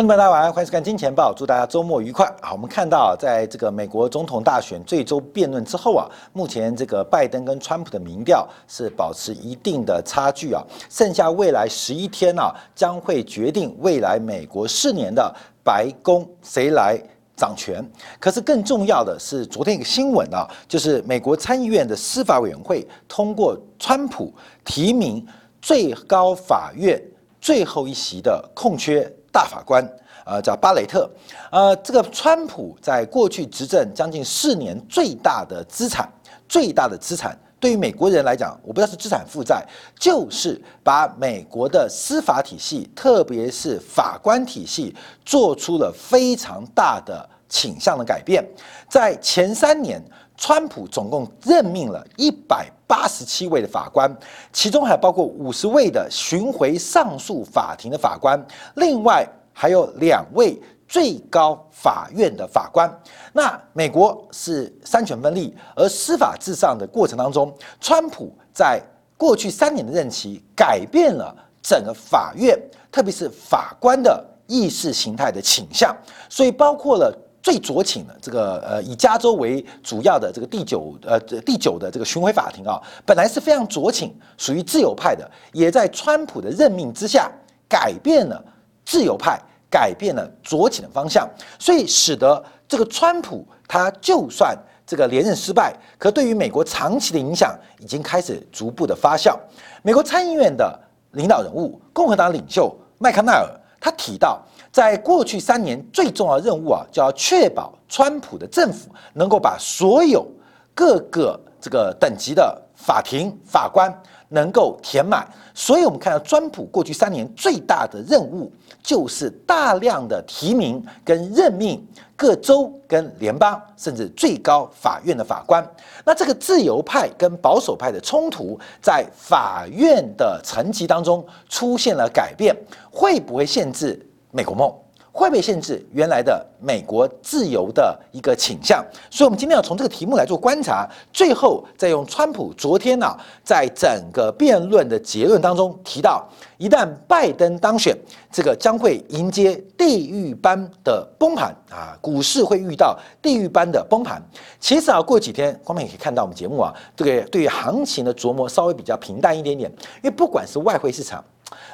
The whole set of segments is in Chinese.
观众朋友大家晚上欢迎收看《金钱报》，祝大家周末愉快。好，我们看到在这个美国总统大选最终辩论之后啊，目前这个拜登跟川普的民调是保持一定的差距啊，剩下未来十一天啊，将会决定未来美国四年的白宫谁来掌权。可是更重要的是，昨天一个新闻啊，就是美国参议院的司法委员会通过川普提名最高法院最后一席的空缺。大法官，呃，叫巴雷特，呃，这个川普在过去执政将近四年，最大的资产，最大的资产，对于美国人来讲，我不知道是资产负债，就是把美国的司法体系，特别是法官体系，做出了非常大的倾向的改变。在前三年，川普总共任命了一百八十七位的法官，其中还包括五十位的巡回上诉法庭的法官，另外还有两位最高法院的法官。那美国是三权分立，而司法至上的过程当中，川普在过去三年的任期改变了整个法院，特别是法官的意识形态的倾向，所以包括了。最酌情的这个呃，以加州为主要的这个第九呃第九的这个巡回法庭啊，本来是非常酌情，属于自由派的，也在川普的任命之下改变了自由派，改变了酌情的方向，所以使得这个川普他就算这个连任失败，可对于美国长期的影响已经开始逐步的发酵。美国参议院的领导人物，共和党领袖麦康奈尔，他提到。在过去三年，最重要任务啊，就要确保川普的政府能够把所有各个这个等级的法庭法官能够填满。所以，我们看到川普过去三年最大的任务，就是大量的提名跟任命各州跟联邦甚至最高法院的法官。那这个自由派跟保守派的冲突，在法院的层级当中出现了改变，会不会限制？美国梦会被限制原来的美国自由的一个倾向，所以，我们今天要从这个题目来做观察，最后再用川普昨天呢，在整个辩论的结论当中提到，一旦拜登当选，这个将会迎接地狱般的崩盘啊，股市会遇到地狱般的崩盘。其实啊，过几天，光明也可以看到我们节目啊，这个对于行情的琢磨稍微比较平淡一点点，因为不管是外汇市场，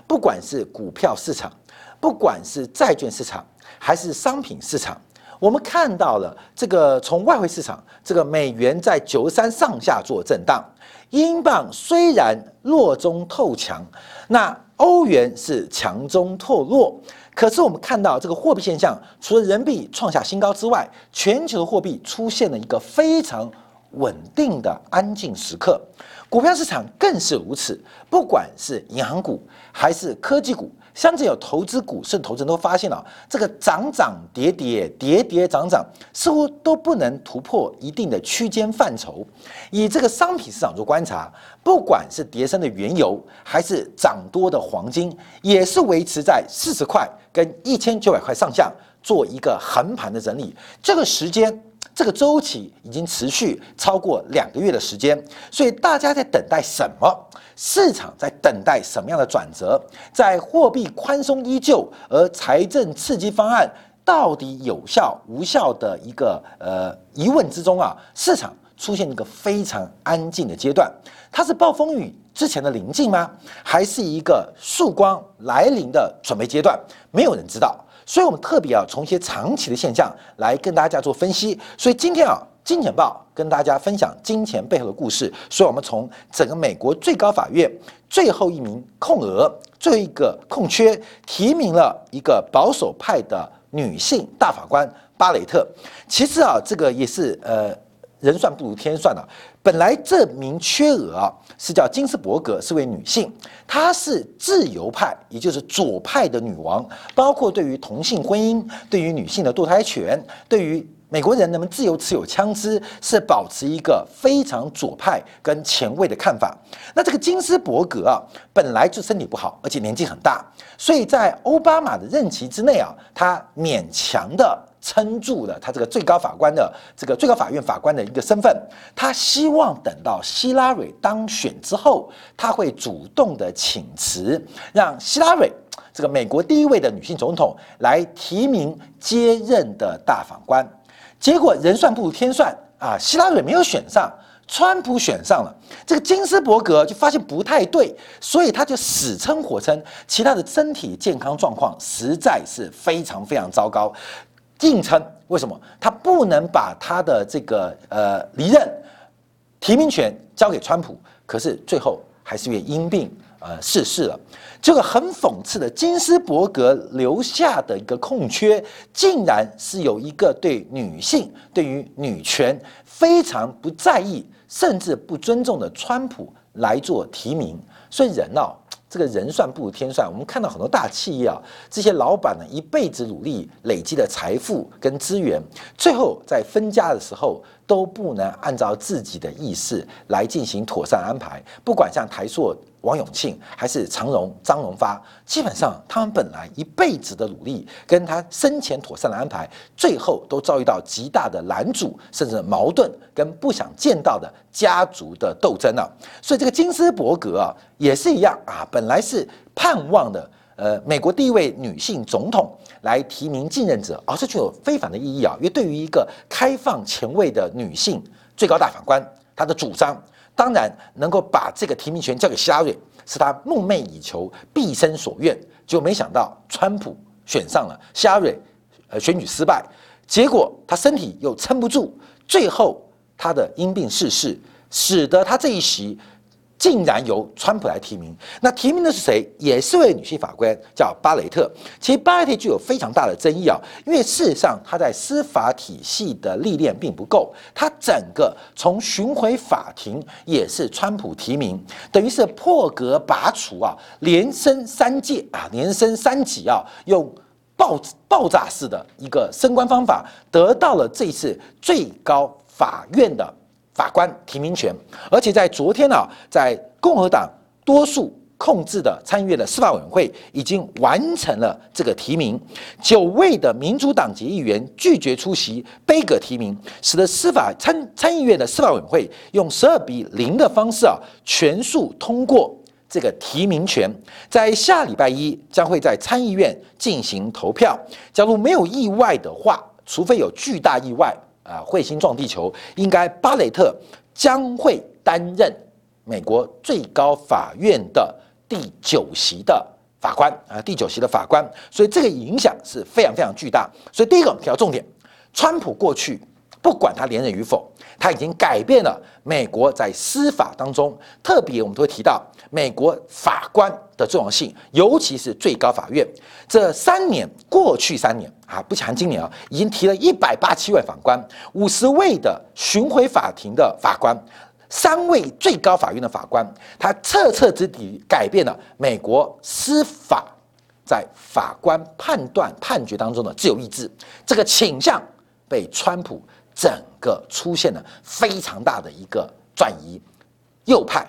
不管是股票市场。不管是债券市场还是商品市场，我们看到了这个从外汇市场，这个美元在九十三上下做震荡，英镑虽然弱中透强，那欧元是强中透弱，可是我们看到这个货币现象，除了人民币创下新高之外，全球货币出现了一个非常稳定的安静时刻，股票市场更是如此，不管是银行股还是科技股。相信有投资股市投资人都发现了，这个涨涨跌跌，跌跌涨涨，似乎都不能突破一定的区间范畴。以这个商品市场做观察，不管是跌升的原油，还是涨多的黄金，也是维持在四十块跟一千九百块上下做一个横盘的整理。这个时间，这个周期已经持续超过两个月的时间，所以大家在等待什么？市场在等待什么样的转折？在货币宽松依旧，而财政刺激方案到底有效无效的一个呃疑问之中啊，市场出现一个非常安静的阶段。它是暴风雨之前的临近吗？还是一个曙光来临的准备阶段？没有人知道。所以我们特别要从一些长期的现象来跟大家做分析。所以今天啊。金钱报跟大家分享金钱背后的故事，所以我们从整个美国最高法院最后一名空额、最后一个空缺提名了一个保守派的女性大法官巴雷特。其实啊，这个也是呃人算不如天算啊。本来这名缺额啊是叫金斯伯格，是位女性，她是自由派，也就是左派的女王，包括对于同性婚姻、对于女性的堕胎权、对于。美国人能不能自由持有枪支，是保持一个非常左派跟前卫的看法。那这个金斯伯格啊，本来就身体不好，而且年纪很大，所以在奥巴马的任期之内啊，他勉强的。撑住了他这个最高法官的这个最高法院法官的一个身份。他希望等到希拉蕊当选之后，他会主动的请辞，让希拉蕊这个美国第一位的女性总统来提名接任的大法官。结果人算不如天算啊，希拉蕊没有选上。川普选上了，这个金斯伯格就发现不太对，所以他就死撑活撑，其他的身体健康状况实在是非常非常糟糕，硬撑。为什么？他不能把他的这个呃离任提名权交给川普，可是最后还是因为因病呃逝世了。这个很讽刺的，金斯伯格留下的一个空缺，竟然是有一个对女性、对于女权非常不在意。甚至不尊重的川普来做提名，所以人哦，这个人算不如天算。我们看到很多大企业啊，这些老板呢一辈子努力累积的财富跟资源，最后在分家的时候。都不能按照自己的意思来进行妥善安排，不管像台塑王永庆还是长荣张荣发，基本上他们本来一辈子的努力，跟他生前妥善的安排，最后都遭遇到极大的拦阻，甚至矛盾跟不想见到的家族的斗争啊。所以这个金斯伯格啊，也是一样啊，本来是盼望的。呃，美国第一位女性总统来提名继任者，而这具有非凡的意义啊！因为对于一个开放前卫的女性最高大法官，她的主张当然能够把这个提名权交给希拉瑞，是他梦寐以求、毕生所愿。就没想到川普选上了，希拉瑞呃选举失败，结果他身体又撑不住，最后他的因病逝世，使得他这一席。竟然由川普来提名，那提名的是谁？也是位女性法官，叫巴雷特。其实巴雷特具有非常大的争议啊，因为事实上她在司法体系的历练并不够，她整个从巡回法庭也是川普提名，等于是破格拔除啊，连升三届啊，连升三级啊，用爆爆炸式的一个升官方法，得到了这次最高法院的。法官提名权，而且在昨天呢，在共和党多数控制的参议院的司法委员会已经完成了这个提名，九位的民主党籍议员拒绝出席杯葛提名，使得司法参参议院的司法委员会用十二比零的方式啊全数通过这个提名权，在下礼拜一将会在参议院进行投票，假如没有意外的话，除非有巨大意外。啊，彗星撞地球，应该巴雷特将会担任美国最高法院的第九席的法官啊，第九席的法官，所以这个影响是非常非常巨大。所以第一个提到重点，川普过去不管他连任与否，他已经改变了美国在司法当中，特别我们都会提到美国法官的重要性，尤其是最高法院。这三年，过去三年啊，不含今年啊，已经提了一百八七位法官，五十位的巡回法庭的法官，三位最高法院的法官，他彻彻底底改变了美国司法在法官判断判决当中的自由意志。这个倾向被川普整个出现了非常大的一个转移，右派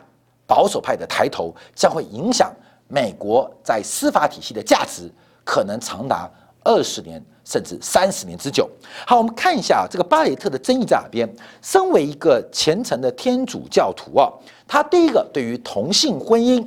保守派的抬头，将会影响美国在司法体系的价值。可能长达二十年甚至三十年之久。好，我们看一下这个巴雷特的争议在哪边。身为一个虔诚的天主教徒啊，他第一个对于同性婚姻，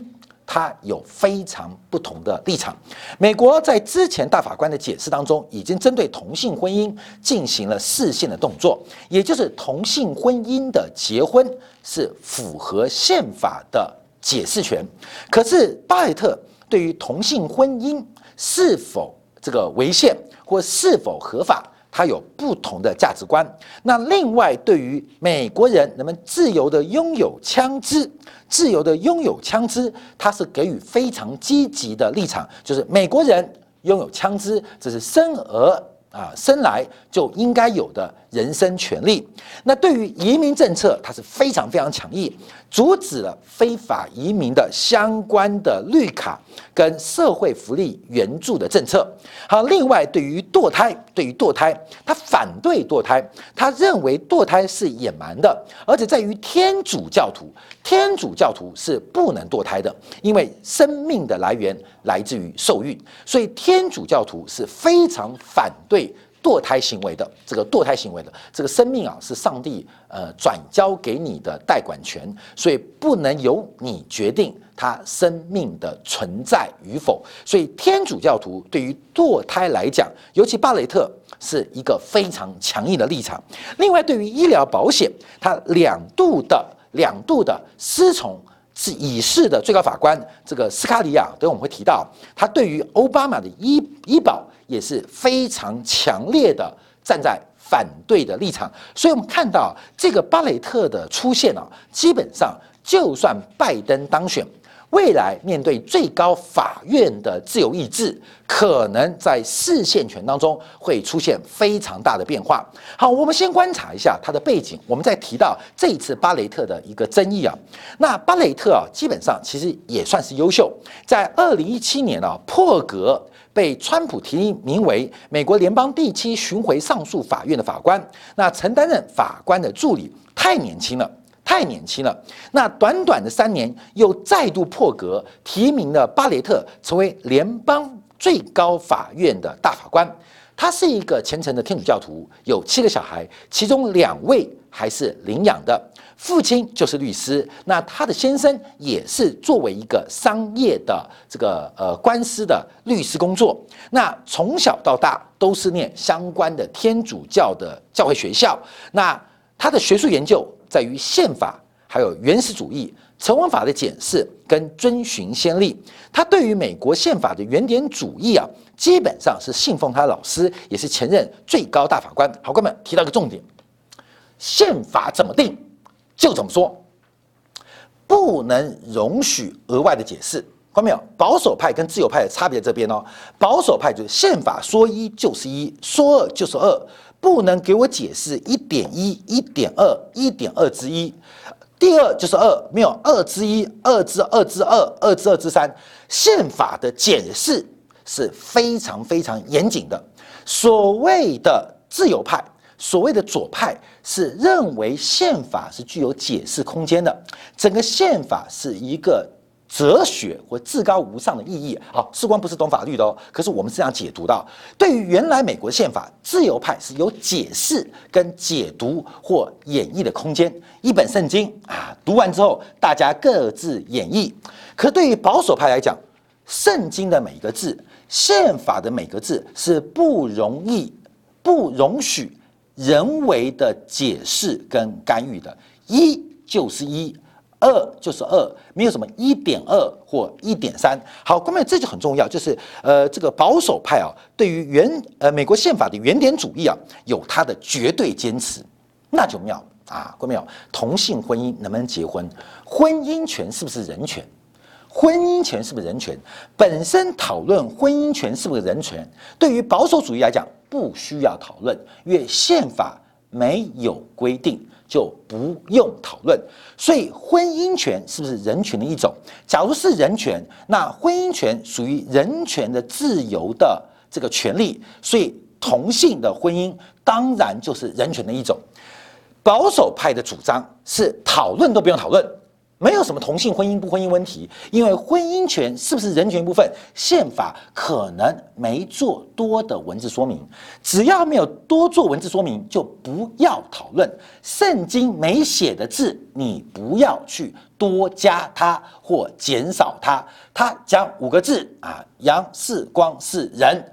他有非常不同的立场。美国在之前大法官的解释当中，已经针对同性婚姻进行了视线的动作，也就是同性婚姻的结婚是符合宪法的解释权。可是巴雷特对于同性婚姻，是否这个违宪或是否合法，他有不同的价值观。那另外，对于美国人能不能自由的拥有枪支，自由的拥有枪支，他是给予非常积极的立场，就是美国人拥有枪支，这是生而啊生来就应该有的人身权利。那对于移民政策，他是非常非常强硬。阻止了非法移民的相关的绿卡跟社会福利援助的政策。好，另外对于堕胎，对于堕胎，他反对堕胎，他认为堕胎是野蛮的，而且在于天主教徒，天主教徒是不能堕胎的，因为生命的来源来自于受孕，所以天主教徒是非常反对堕胎行为的这个堕胎行为的这个生命啊，是上帝呃转交给你的代管权，所以不能由你决定他生命的存在与否。所以天主教徒对于堕胎来讲，尤其巴雷特是一个非常强硬的立场。另外，对于医疗保险，他两度的两度的师从是已逝的最高法官这个斯卡里亚，等我们会提到，他对于奥巴马的医医保。也是非常强烈的站在反对的立场，所以我们看到这个巴雷特的出现啊，基本上就算拜登当选，未来面对最高法院的自由意志，可能在视线权当中会出现非常大的变化。好，我们先观察一下他的背景，我们再提到这一次巴雷特的一个争议啊，那巴雷特啊，基本上其实也算是优秀，在二零一七年啊破格。被川普提名为美国联邦第七巡回上诉法院的法官，那曾担任法官的助理，太年轻了，太年轻了。那短短的三年，又再度破格提名了巴雷特成为联邦最高法院的大法官。他是一个虔诚的天主教徒，有七个小孩，其中两位还是领养的。父亲就是律师，那他的先生也是作为一个商业的这个呃官司的律师工作。那从小到大都是念相关的天主教的教会学校。那他的学术研究在于宪法，还有原始主义、成文法的检视跟遵循先例。他对于美国宪法的原点主义啊，基本上是信奉他老师，也是前任最高大法官。好，哥们提到一个重点：宪法怎么定？就怎么说，不能容许额外的解释，看到没有？保守派跟自由派的差别在这边哦。保守派就是宪法说一就是一，说二就是二，不能给我解释一点一、一点二、一点二之一，第二就是二，没有二之一、二之二之二、二之二之三。宪法的解释是非常非常严谨的。所谓的自由派。所谓的左派是认为宪法是具有解释空间的，整个宪法是一个哲学或至高无上的意义。好，士官不是懂法律的哦，可是我们是这样解读到，对于原来美国宪法，自由派是有解释跟解读或演绎的空间。一本圣经啊，读完之后大家各自演绎。可对于保守派来讲，圣经的每个字，宪法的每个字是不容易、不容许。人为的解释跟干预的，一就是一，二就是二，没有什么一点二或一点三。好，各位这就很重要，就是呃，这个保守派啊，对于原呃美国宪法的原点主义啊，有他的绝对坚持，那就妙了啊，各位有同性婚姻能不能结婚？婚姻权是不是人权？婚姻权是不是人权？本身讨论婚姻权是不是人权，对于保守主义来讲。不需要讨论，因为宪法没有规定，就不用讨论。所以，婚姻权是不是人权的一种？假如是人权，那婚姻权属于人权的自由的这个权利，所以同性的婚姻当然就是人权的一种。保守派的主张是讨论都不用讨论。没有什么同性婚姻不婚姻问题，因为婚姻权是不是人权部分，宪法可能没做多的文字说明，只要没有多做文字说明，就不要讨论。圣经没写的字，你不要去多加它或减少它。它讲五个字啊，杨世光是人，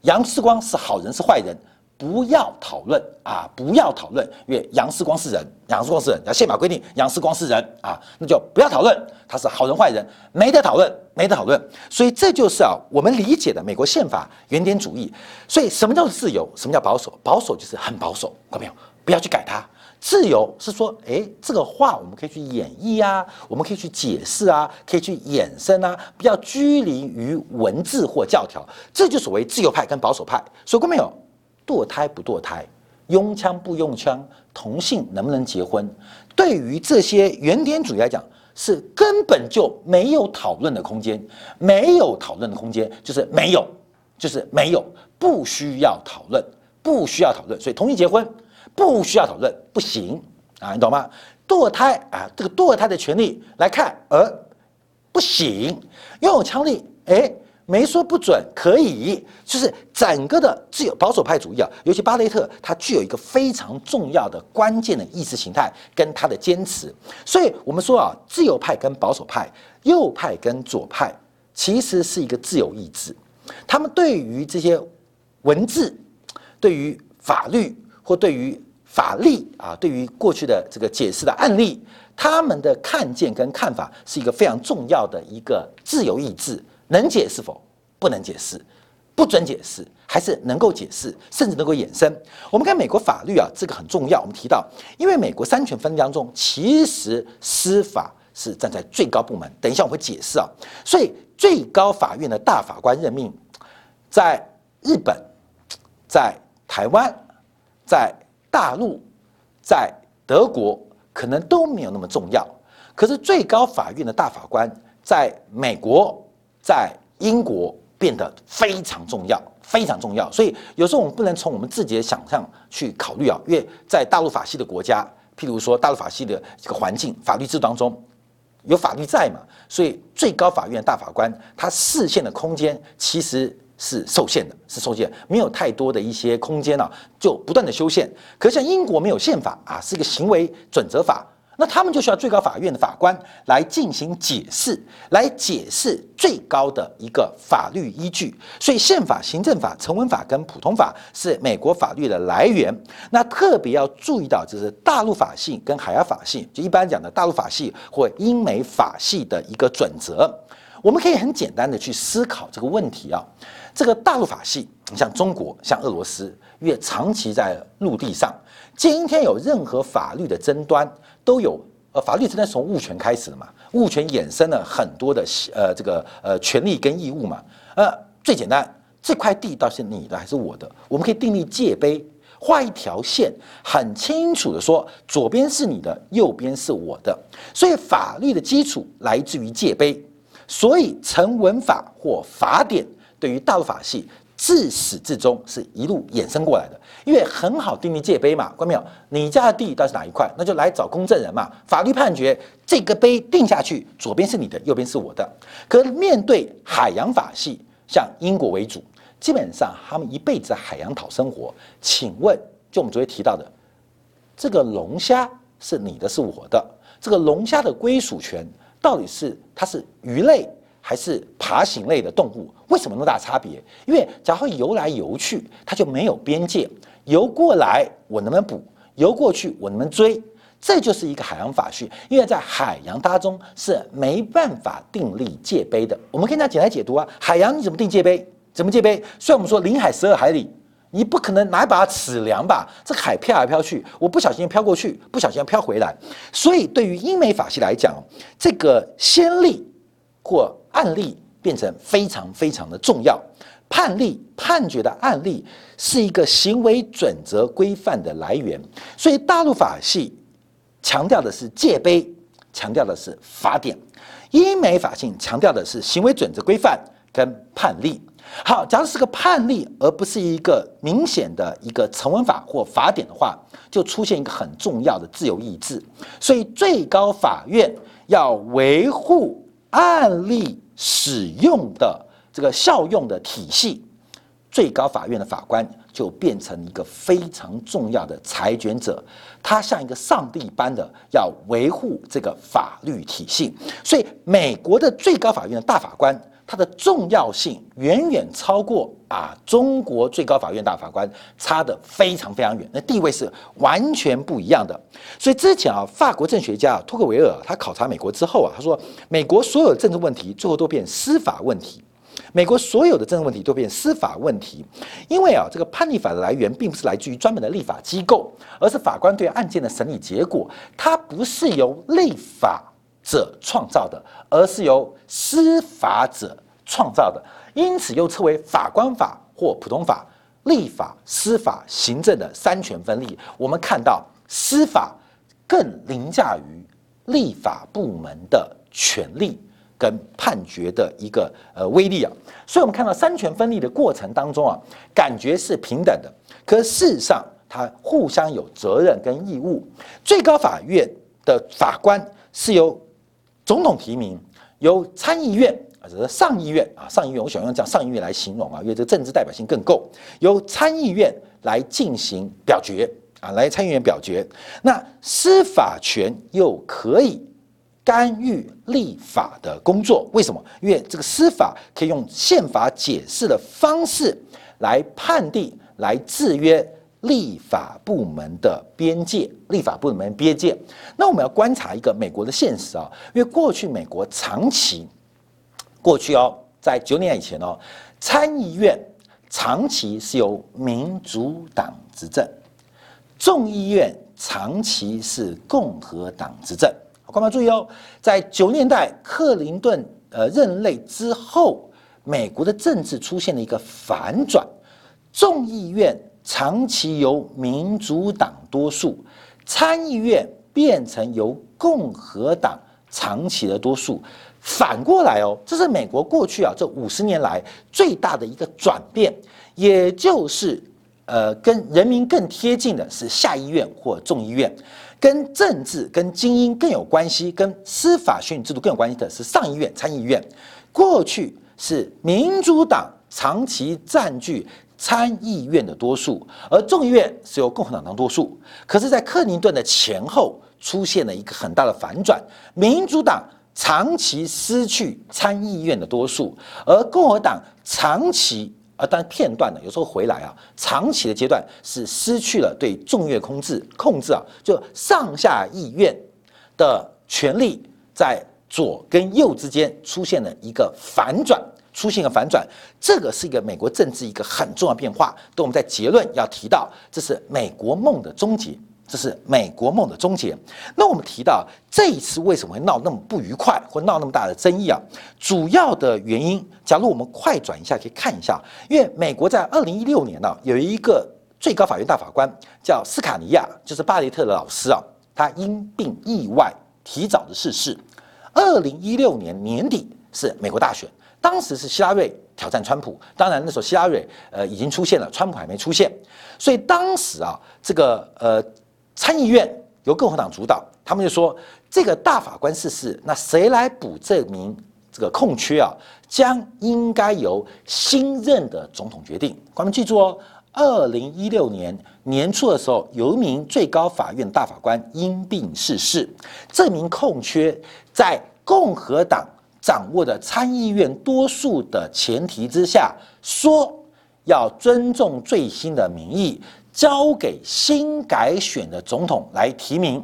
杨世光是好人是坏人。不要讨论啊！不要讨论，因为杨世光是人，杨世光是人，要宪法规定杨世光是人啊，那就不要讨论他是好人坏人，没得讨论，没得讨论。所以这就是啊，我们理解的美国宪法原点主义。所以什么叫做自由？什么叫保守？保守就是很保守，看到没有？不要去改它。自由是说，哎，这个话我们可以去演绎啊，我们可以去解释啊，可以去衍生啊，不要拘泥于文字或教条。这就所谓自由派跟保守派。说过没有？堕胎不堕胎，用枪不用枪，同性能不能结婚？对于这些原点主义来讲，是根本就没有讨论的空间，没有讨论的空间，就是没有，就是没有，不需要讨论，不需要讨论。所以同性结婚不需要讨论，不行啊，你懂吗？堕胎啊，这个堕胎的权利来看，而不行，拥有枪力，哎，没说不准，可以，就是整个的自由保守派主义啊，尤其巴雷特，他具有一个非常重要的关键的意识形态跟他的坚持。所以，我们说啊，自由派跟保守派，右派跟左派，其实是一个自由意志。他们对于这些文字，对于法律或对于法律啊，对于过去的这个解释的案例，他们的看见跟看法是一个非常重要的一个自由意志。能解释否？不能解释，不准解释，还是能够解释，甚至能够衍生。我们看美国法律啊，这个很重要。我们提到，因为美国三权分立当中，其实司法是站在最高部门。等一下我会解释啊。所以最高法院的大法官任命，在日本、在台湾、在大陆、在德国，可能都没有那么重要。可是最高法院的大法官在美国。在英国变得非常重要，非常重要。所以有时候我们不能从我们自己的想象去考虑啊，因为在大陆法系的国家，譬如说大陆法系的这个环境、法律制度当中，有法律在嘛，所以最高法院大法官他视线的空间其实是受限的，是受限，没有太多的一些空间啊，就不断的修宪。可像英国没有宪法啊，是一个行为准则法。那他们就需要最高法院的法官来进行解释，来解释最高的一个法律依据。所以，宪法、行政法、成文法跟普通法是美国法律的来源。那特别要注意到，就是大陆法系跟海洋法系，就一般讲的大陆法系或英美法系的一个准则。我们可以很简单的去思考这个问题啊。这个大陆法系，你像中国、像俄罗斯，因为长期在陆地上，今天有任何法律的争端。都有呃，法律真的从物权开始的嘛？物权衍生了很多的呃，这个呃权利跟义务嘛。呃，最简单，这块地到底是你的还是我的？我们可以订立界碑，画一条线，很清楚的说，左边是你的，右边是我的。所以法律的基础来自于界碑，所以成文法或法典对于大陆法系。自始至终是一路衍生过来的，因为很好定立界碑嘛，关没有？你家的地到底是哪一块？那就来找公证人嘛。法律判决这个碑定下去，左边是你的，右边是我的。可面对海洋法系，像英国为主，基本上他们一辈子海洋讨生活。请问，就我们昨天提到的，这个龙虾是你的，是我的，这个龙虾的归属权到底是它是鱼类？还是爬行类的动物，为什么那么大差别？因为假如游来游去，它就没有边界。游过来，我能不能捕？游过去，我能不能追？这就是一个海洋法序。因为在海洋当中是没办法订立界碑的。我们可以拿简单解读啊，海洋你怎么定界碑？怎么界碑？虽然我们说临海十二海里，你不可能拿一把尺量吧？这海飘来飘去，我不小心飘过去，不小心飘回来。所以对于英美法系来讲，这个先例或案例变成非常非常的重要，判例判决的案例是一个行为准则规范的来源，所以大陆法系强调的是界碑，强调的是法典；英美法系强调的是行为准则规范跟判例。好，假如是个判例，而不是一个明显的一个成文法或法典的话，就出现一个很重要的自由意志。所以最高法院要维护。案例使用的这个效用的体系，最高法院的法官就变成一个非常重要的裁决者，他像一个上帝般的要维护这个法律体系，所以美国的最高法院的大法官。它的重要性远远超过啊，中国最高法院大法官差的非常非常远，那地位是完全不一样的。所以之前啊，法国政学家托克维尔他考察美国之后啊，他说美国所有政治问题最后都变司法问题，美国所有的政治问题都变司法问题，因为啊，这个判例法的来源并不是来自于专门的立法机构，而是法官对案件的审理结果，它不是由立法。者创造的，而是由司法者创造的，因此又称为法官法或普通法、立法、司法、行政的三权分立。我们看到司法更凌驾于立法部门的权力跟判决的一个呃威力啊，所以我们看到三权分立的过程当中啊，感觉是平等的，可事实上它互相有责任跟义务。最高法院的法官是由总统提名由参议院啊这是上议院啊，上议院，我喜欢用这样上议院来形容啊，因为这个政治代表性更够。由参议院来进行表决啊，来参议院表决。那司法权又可以干预立法的工作，为什么？因为这个司法可以用宪法解释的方式来判定、来制约立法部门的边界。立法部门边界。那我们要观察一个美国的现实啊，因为过去美国长期。过去哦，在九年以前哦，参议院长期是由民主党执政，众议院长期是共和党执政。观众注意哦，在九年代克林顿呃任内之后，美国的政治出现了一个反转，众议院长期由民主党多数，参议院变成由共和党长期的多数。反过来哦，这是美国过去啊这五十年来最大的一个转变，也就是呃跟人民更贴近的是下议院或众议院，跟政治跟精英更有关系，跟司法选举制度更有关系的是上议院参议院。过去是民主党长期占据参议院的多数，而众议院是由共和党当多数。可是，在克林顿的前后出现了一个很大的反转，民主党。长期失去参议院的多数，而共和党长期啊，当然片段的，有时候回来啊，长期的阶段是失去了对众院控制控制啊，就上下议院的权力在左跟右之间出现了一个反转，出现了反转，这个是一个美国政治一个很重要变化，等我们在结论要提到，这是美国梦的终结。这是美国梦的终结。那我们提到这一次为什么会闹那么不愉快，或闹那么大的争议啊？主要的原因，假如我们快转一下，可以看一下，因为美国在二零一六年呢，有一个最高法院大法官叫斯卡尼亚，就是巴雷特的老师啊，他因病意外提早的逝世。二零一六年年底是美国大选，当时是希拉瑞挑战川普，当然那时候希拉瑞呃已经出现了，川普还没出现，所以当时啊，这个呃。参议院由共和党主导，他们就说这个大法官逝世，那谁来补这名这个空缺啊？将应该由新任的总统决定。观众记住哦，二零一六年年初的时候，有一名最高法院大法官因病逝世，这名空缺在共和党掌握的参议院多数的前提之下，说要尊重最新的民意。交给新改选的总统来提名，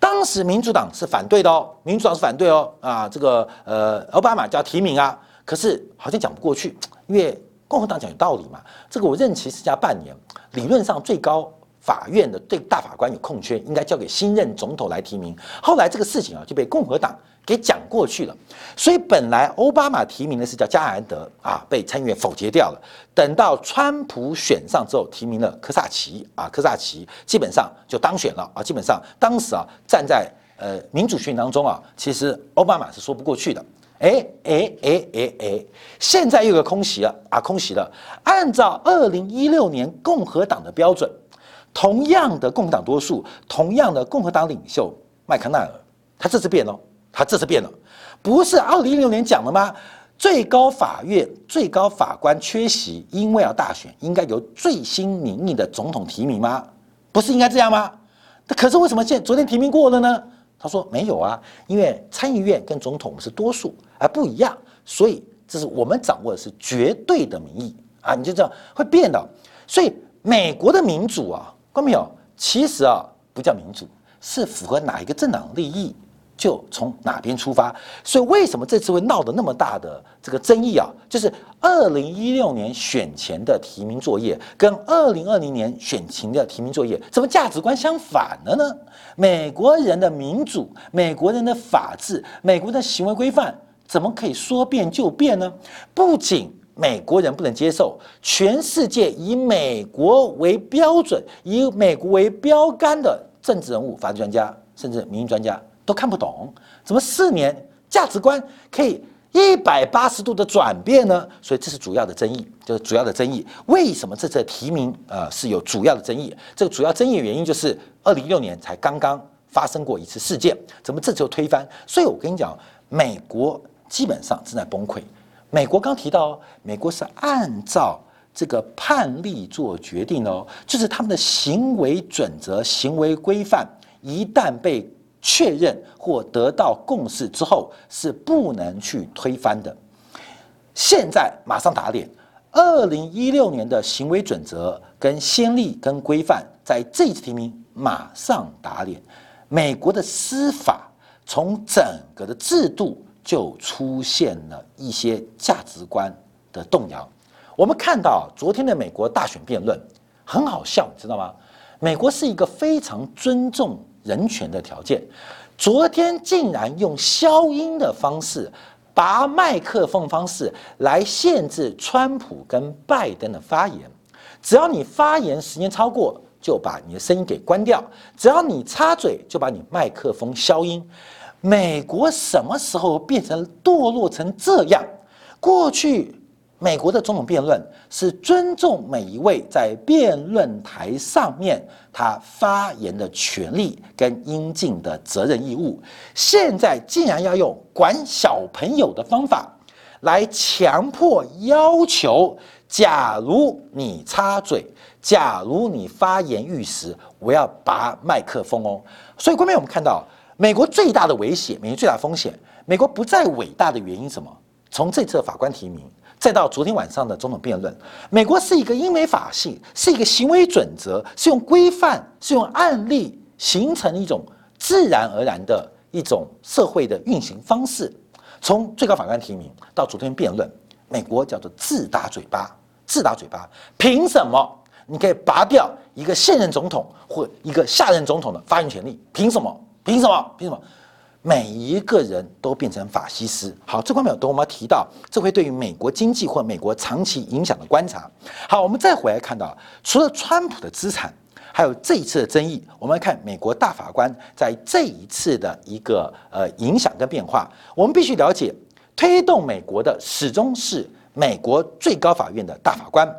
当时民主党是反对的哦，民主党是反对哦啊，这个呃奥巴马叫提名啊，可是好像讲不过去，因为共和党讲有道理嘛，这个我任期是加半年，理论上最高法院的对大法官有空缺，应该交给新任总统来提名，后来这个事情啊就被共和党。给讲过去了，所以本来奥巴马提名的是叫加兰德啊，被参议院否决掉了。等到川普选上之后，提名了科萨奇啊，科萨奇基本上就当选了啊。基本上当时啊，站在呃民主选当中啊，其实奥巴马是说不过去的。哎哎哎哎哎，现在又有个空袭了啊，空袭了。按照二零一六年共和党的标准，同样的共和党多数，同样的共和党领袖麦康奈尔，他这次变了。他这次变了，不是二零一六年讲了吗？最高法院最高法官缺席，因为要大选，应该由最新民意的总统提名吗？不是应该这样吗？那可是为什么现昨天提名过了呢？他说没有啊，因为参议院跟总统是多数，而不一样，所以这是我们掌握的是绝对的民意啊，你就这样会变的。所以美国的民主啊，看到没有？其实啊，不叫民主，是符合哪一个政党利益？就从哪边出发？所以为什么这次会闹得那么大的这个争议啊？就是二零一六年选前的提名作业跟二零二零年选前的提名作业，怎么价值观相反了呢？美国人的民主、美国人的法治、美国的行为规范，怎么可以说变就变呢？不仅美国人不能接受，全世界以美国为标准、以美国为标杆的政治人物、法治专家，甚至民意专家。都看不懂，怎么四年价值观可以一百八十度的转变呢？所以这是主要的争议，就是主要的争议。为什么这次提名呃是有主要的争议？这个主要争议原因就是二零一六年才刚刚发生过一次事件，怎么这就推翻？所以我跟你讲，美国基本上正在崩溃。美国刚提到，美国是按照这个判例做决定哦，就是他们的行为准则、行为规范一旦被确认或得到共识之后，是不能去推翻的。现在马上打脸，二零一六年的行为准则跟先例跟规范，在这次提名马上打脸。美国的司法从整个的制度就出现了一些价值观的动摇。我们看到昨天的美国大选辩论很好笑，你知道吗？美国是一个非常尊重人权的条件，昨天竟然用消音的方式。拔麦克风方式来限制川普跟拜登的发言，只要你发言时间超过，就把你的声音给关掉；只要你插嘴，就把你麦克风消音。美国什么时候变成堕落成这样？过去。美国的总统辩论是尊重每一位在辩论台上面他发言的权利跟应尽的责任义务，现在竟然要用管小朋友的方法来强迫要求，假如你插嘴，假如你发言逾时，我要拔麦克风哦。所以，关面我们看到美国最大的危险，美国最大风险，美国不再伟大的原因什么？从这次法官提名。再到昨天晚上的总统辩论，美国是一个英美法系，是一个行为准则，是用规范，是用案例形成一种自然而然的一种社会的运行方式。从最高法官提名到昨天辩论，美国叫做自打嘴巴，自打嘴巴。凭什么你可以拔掉一个现任总统或一个下任总统的发言权利？凭什么？凭什么？凭什么？每一个人都变成法西斯。好，这块没有等我们要提到，这会对于美国经济或美国长期影响的观察。好，我们再回来看到，除了川普的资产，还有这一次的争议，我们来看美国大法官在这一次的一个呃影响跟变化。我们必须了解，推动美国的始终是美国最高法院的大法官，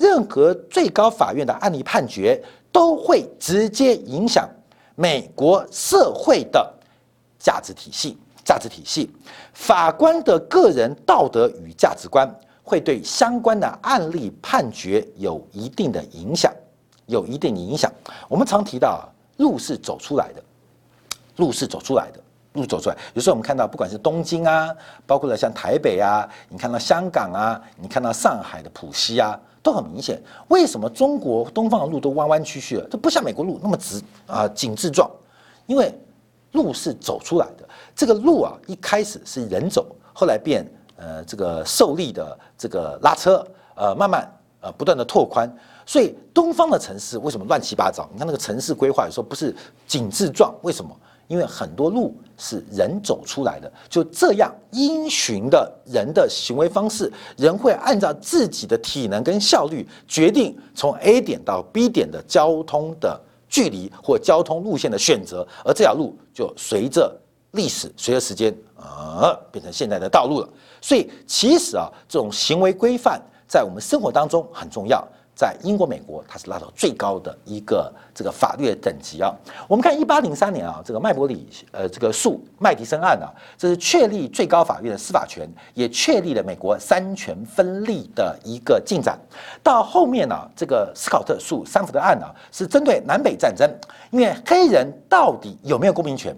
任何最高法院的案例判决都会直接影响美国社会的。价值体系，价值体系，法官的个人道德与价值观会对相关的案例判决有一定的影响，有一定的影响。我们常提到，路是走出来的，路是走出来的，路走出来。有时候我们看到，不管是东京啊，包括了像台北啊，你看到香港啊，你看到上海的浦西啊，都很明显。为什么中国东方的路都弯弯曲曲的？这不像美国路那么直啊，紧致状，因为。路是走出来的，这个路啊，一开始是人走，后来变呃这个受力的这个拉车，呃慢慢呃不断的拓宽，所以东方的城市为什么乱七八糟？你看那个城市规划有时候不是紧致状，为什么？因为很多路是人走出来的，就这样因循的人的行为方式，人会按照自己的体能跟效率决定从 A 点到 B 点的交通的。距离或交通路线的选择，而这条路就随着历史、随着时间，呃，变成现在的道路了。所以，其实啊，这种行为规范在我们生活当中很重要。在英国、美国，它是拉到最高的一个这个法律的等级啊。我们看一八零三年啊，这个麦伯里呃这个诉麦迪森案啊，这是确立最高法院的司法权，也确立了美国三权分立的一个进展。到后面呢，这个斯考特诉三福德案呢，是针对南北战争，因为黑人到底有没有公民权？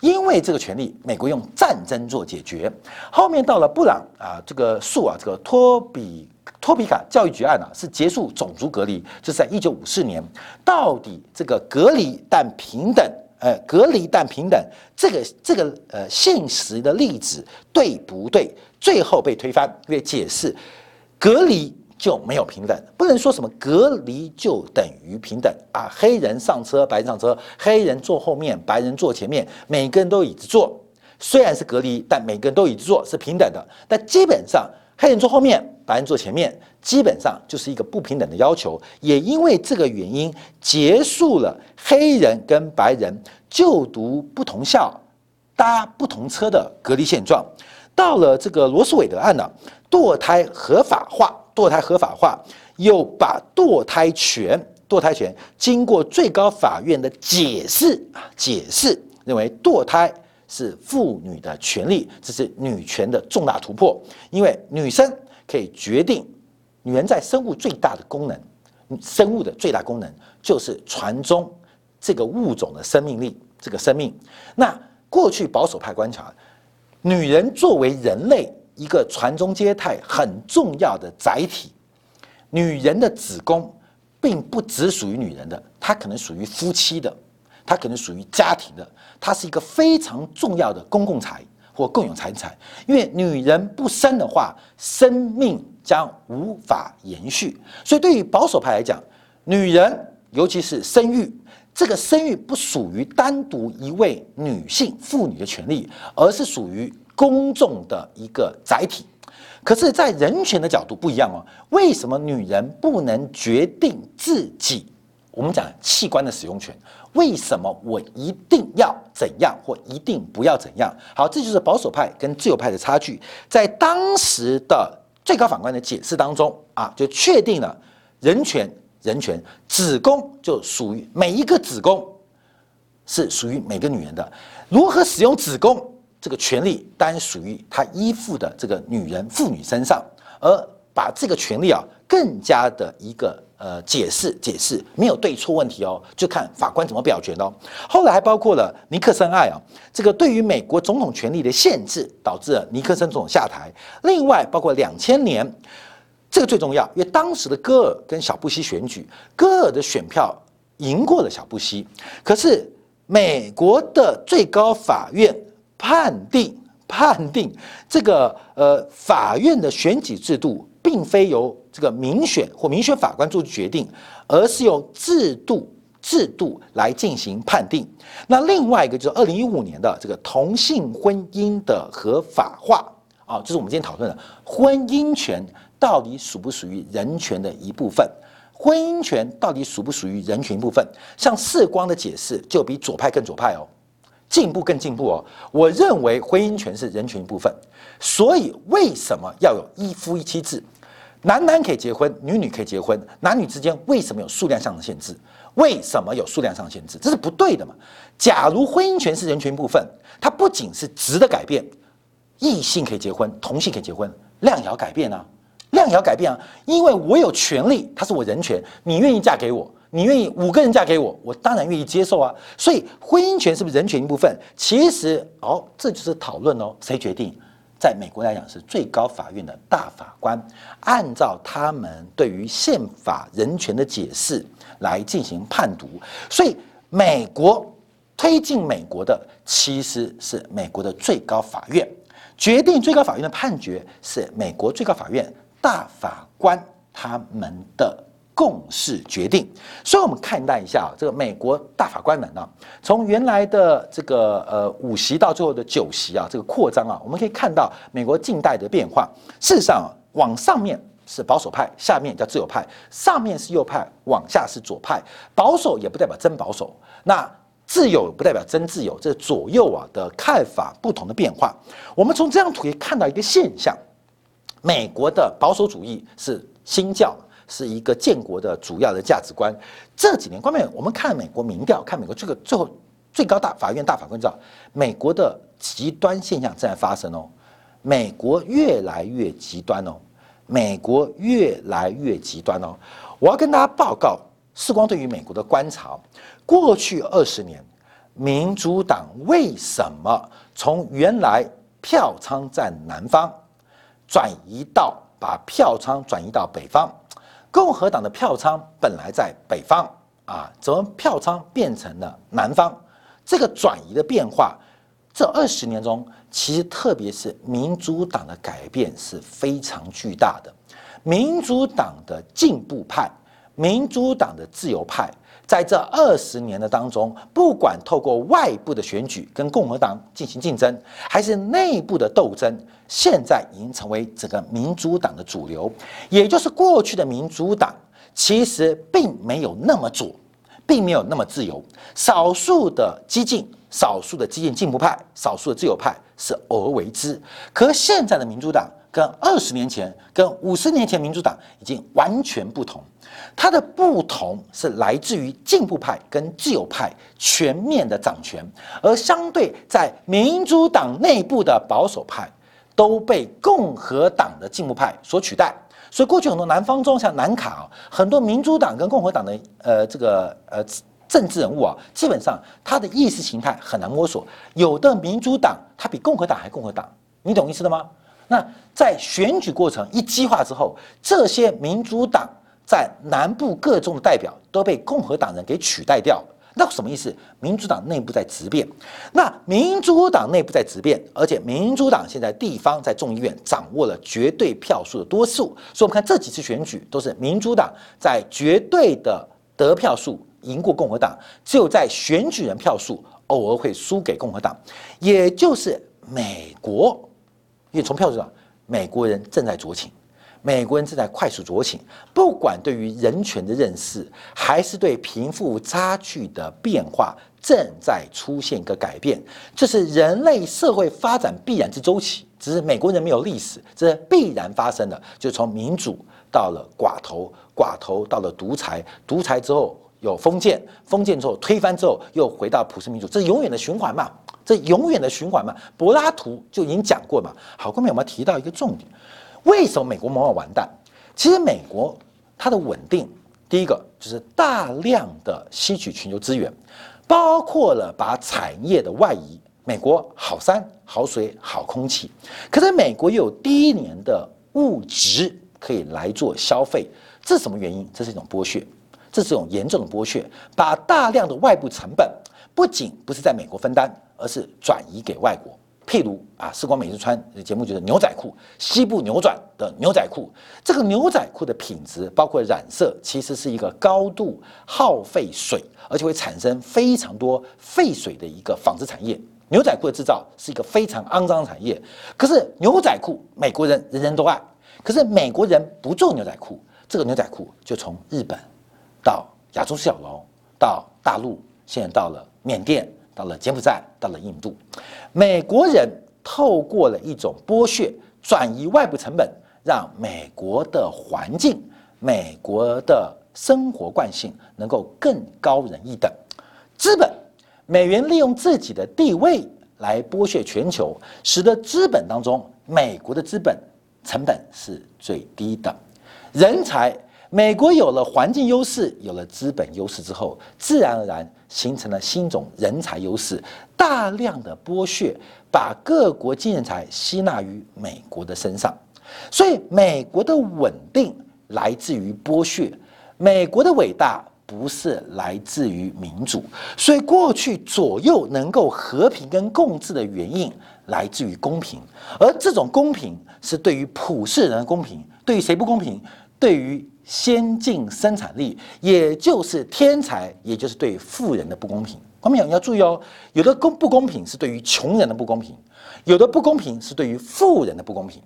因为这个权利，美国用战争做解决。后面到了布朗啊，这个诉啊，这个托比。托皮卡教育局案呢，是结束种族隔离，就是在一九五四年。到底这个隔离但平等，呃，隔离但平等，这个这个呃现实的例子对不对？最后被推翻，因为解释隔离就没有平等，不能说什么隔离就等于平等啊。黑人上车，白人上车，黑人坐后面，白人坐前面，每个人都椅子坐。虽然是隔离，但每个人都椅子坐是平等的。但基本上。黑人坐后面，白人坐前面，基本上就是一个不平等的要求。也因为这个原因，结束了黑人跟白人就读不同校、搭不同车的隔离现状。到了这个罗斯韦德案呢，堕胎合法化，堕胎合法化又把堕胎权、堕胎权经过最高法院的解释啊，解释认为堕胎。是妇女的权利，这是女权的重大突破。因为女生可以决定，女人在生物最大的功能，生物的最大功能就是传宗这个物种的生命力，这个生命。那过去保守派观察，女人作为人类一个传宗接代很重要的载体，女人的子宫并不只属于女人的，它可能属于夫妻的。它可能属于家庭的，它是一个非常重要的公共财或共有财产。因为女人不生的话，生命将无法延续。所以，对于保守派来讲，女人尤其是生育，这个生育不属于单独一位女性妇女的权利，而是属于公众的一个载体。可是，在人权的角度不一样哦。为什么女人不能决定自己？我们讲器官的使用权。为什么？我一定要怎样或一定不要怎样？好，这就是保守派跟自由派的差距。在当时的最高法官的解释当中啊，就确定了人权，人权，子宫就属于每一个子宫是属于每个女人的。如何使用子宫这个权利，当然属于她依附的这个女人妇女身上，而把这个权利啊更加的一个。呃，解释解释没有对错问题哦，就看法官怎么表决哦。后来还包括了尼克森案啊，这个对于美国总统权力的限制，导致了尼克森总统下台。另外包括两千年，这个最重要，因为当时的戈尔跟小布希选举，戈尔的选票赢过了小布希，可是美国的最高法院判定判定这个呃法院的选举制度。并非由这个民选或民选法官做决定，而是由制度制度来进行判定。那另外一个就是二零一五年的这个同性婚姻的合法化啊，这是我们今天讨论的婚姻权到底属不属于人权的一部分？婚姻权到底属不属于人权部分？像世光的解释就比左派更左派哦，进步更进步哦。我认为婚姻权是人权部分，所以为什么要有一夫一妻制？男男可以结婚，女女可以结婚，男女之间为什么有数量上的限制？为什么有数量上的限制？这是不对的嘛？假如婚姻权是人权部分，它不仅是值的改变，异性可以结婚，同性可以结婚，量也要改变啊，量也要改变啊，因为我有权利，它是我人权，你愿意嫁给我，你愿意五个人嫁给我，我当然愿意接受啊。所以婚姻权是不是人权一部分？其实哦，这就是讨论哦，谁决定？在美国来讲，是最高法院的大法官，按照他们对于宪法人权的解释来进行判读。所以，美国推进美国的其实是美国的最高法院，决定最高法院的判决是美国最高法院大法官他们的。共识决定，所以我们看待一下这个美国大法官们啊，从原来的这个呃五席到最后的九席啊，这个扩张啊，我们可以看到美国近代的变化。事实上，往上面是保守派，下面叫自由派；上面是右派，往下是左派。保守也不代表真保守，那自由不代表真自由，这左右啊的看法不同的变化。我们从这张图可以看到一个现象：美国的保守主义是新教。是一个建国的主要的价值观。这几年，关面我们看美国民调，看美国这个最后最高大法院大法官知道，美国的极端现象正在发生哦，美国越来越极端哦，美国越来越极端哦。我要跟大家报告，世光对于美国的观察，过去二十年，民主党为什么从原来票仓在南方，转移到把票仓转移到北方？共和党的票仓本来在北方啊，怎么票仓变成了南方？这个转移的变化，这二十年中，其实特别是民主党的改变是非常巨大的。民主党的进步派，民主党的自由派。在这二十年的当中，不管透过外部的选举跟共和党进行竞争，还是内部的斗争，现在已经成为整个民主党的主流。也就是过去的民主党其实并没有那么左，并没有那么自由，少数的激进，少数的激进进步派、少数的自由派是偶尔为之。可现在的民主党跟二十年前、跟五十年前民主党已经完全不同。它的不同是来自于进步派跟自由派全面的掌权，而相对在民主党内部的保守派都被共和党的进步派所取代。所以过去很多南方州像南卡啊，很多民主党跟共和党的呃这个呃政治人物啊，基本上他的意识形态很难摸索。有的民主党他比共和党还共和党，你懂意思的吗？那在选举过程一激化之后，这些民主党。在南部各州的代表都被共和党人给取代掉，那什么意思？民主党内部在直变，那民主党内部在直变，而且民主党现在地方在众议院掌握了绝对票数的多数，所以我们看这几次选举都是民主党在绝对的得票数赢过共和党，只有在选举人票数偶尔会输给共和党，也就是美国，因为从票数上，美国人正在酌情。美国人正在快速酌情，不管对于人权的认识，还是对贫富差距的变化，正在出现一个改变。这是人类社会发展必然之周期，只是美国人没有历史，这是必然发生的。就从民主到了寡头，寡头到了独裁，独裁之后有封建，封建之后推翻之后又回到普世民主，这永远的循环嘛？这永远的循环嘛？柏拉图就已经讲过嘛。好，后面我们提到一个重点。为什么美国往往完蛋？其实美国它的稳定，第一个就是大量的吸取全球资源，包括了把产业的外移。美国好山好水好空气，可是美国又有第一年的物质可以来做消费，这是什么原因？这是一种剥削，这是一种严重的剥削，把大量的外部成本不仅不是在美国分担，而是转移给外国。譬如啊，时光每日穿节目就是牛仔裤，西部扭转的牛仔裤。这个牛仔裤的品质，包括染色，其实是一个高度耗费水，而且会产生非常多废水的一个纺织产业。牛仔裤的制造是一个非常肮脏的产业。可是牛仔裤，美国人人人都爱。可是美国人不做牛仔裤，这个牛仔裤就从日本到亚洲小龙，到大陆，现在到了缅甸。到了柬埔寨，到了印度，美国人透过了一种剥削，转移外部成本，让美国的环境、美国的生活惯性能够更高人一等。资本，美元利用自己的地位来剥削全球，使得资本当中，美国的资本成本是最低的，人才。美国有了环境优势，有了资本优势之后，自然而然形成了新种人才优势，大量的剥削，把各国精人才吸纳于美国的身上。所以，美国的稳定来自于剥削，美国的伟大不是来自于民主。所以，过去左右能够和平跟共治的原因来自于公平，而这种公平是对于普世人的公平，对于谁不公平？对于先进生产力，也就是天才，也就是对富人的不公平。观众你要注意哦，有的公不公平是对于穷人的不公平，有的不公平是对于富人的不公平。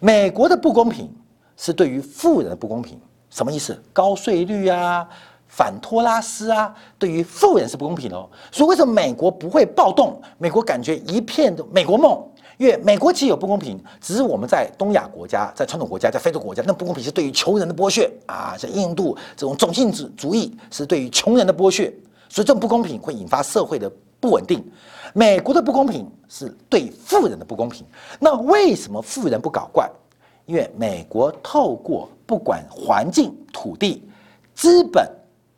美国的不公平是对于富人的不公平，什么意思？高税率啊，反托拉斯啊，对于富人是不公平哦。所以为什么美国不会暴动？美国感觉一片的美国梦。因为美国其实有不公平，只是我们在东亚国家、在传统国家、在非洲国家，那不公平是对于穷人的剥削啊，像印度这种种姓主主义是对于穷人的剥削，所以这种不公平会引发社会的不稳定。美国的不公平是对富人的不公平，那为什么富人不搞怪？因为美国透过不管环境、土地、资本、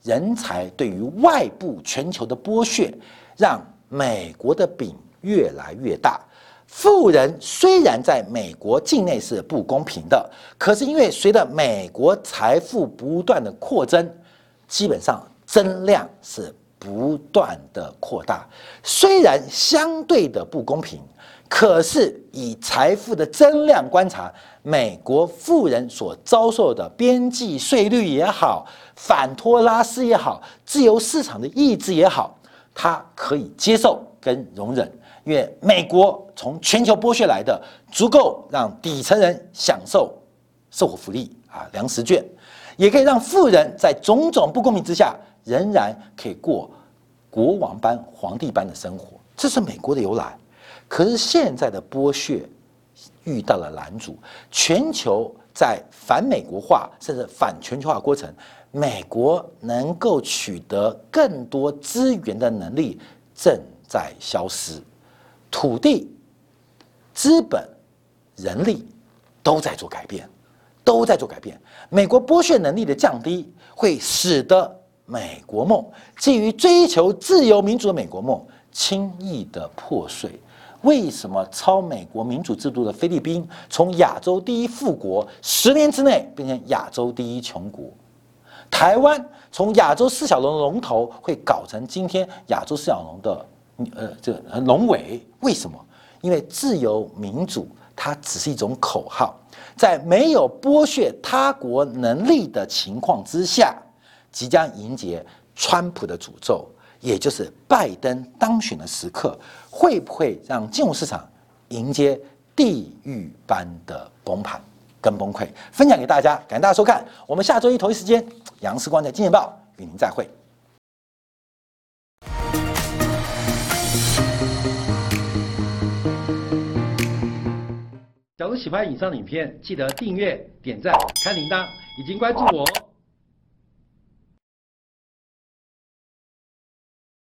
人才对于外部全球的剥削，让美国的饼越来越大。富人虽然在美国境内是不公平的，可是因为随着美国财富不断的扩增，基本上增量是不断的扩大。虽然相对的不公平，可是以财富的增量观察，美国富人所遭受的边际税率也好，反托拉斯也好，自由市场的意志也好，他可以接受跟容忍。因为美国从全球剥削来的，足够让底层人享受生活福利啊，粮食券，也可以让富人在种种不公平之下，仍然可以过国王般、皇帝般的生活。这是美国的由来。可是现在的剥削遇到了拦阻，全球在反美国化甚至反全球化过程，美国能够取得更多资源的能力正在消失，土地、资本、人力都在做改变，都在做改变。美国剥削能力的降低，会使得美国梦基于追求自由民主的美国梦轻易的破碎。为什么超美国民主制度的菲律宾从亚洲第一富国十年之内变成亚洲第一穷国？台湾从亚洲四小龙的龙头会搞成今天亚洲四小龙的呃这个龙尾？为什么？因为自由民主它只是一种口号，在没有剥削他国能力的情况之下，即将迎接川普的诅咒。也就是拜登当选的时刻，会不会让金融市场迎接地狱般的崩盘跟崩溃？分享给大家，感谢大家收看。我们下周一同一时间，杨世光的《金钱报》与您再会。假如喜欢以上影片，记得订阅、点赞、开铃铛，已经关注我。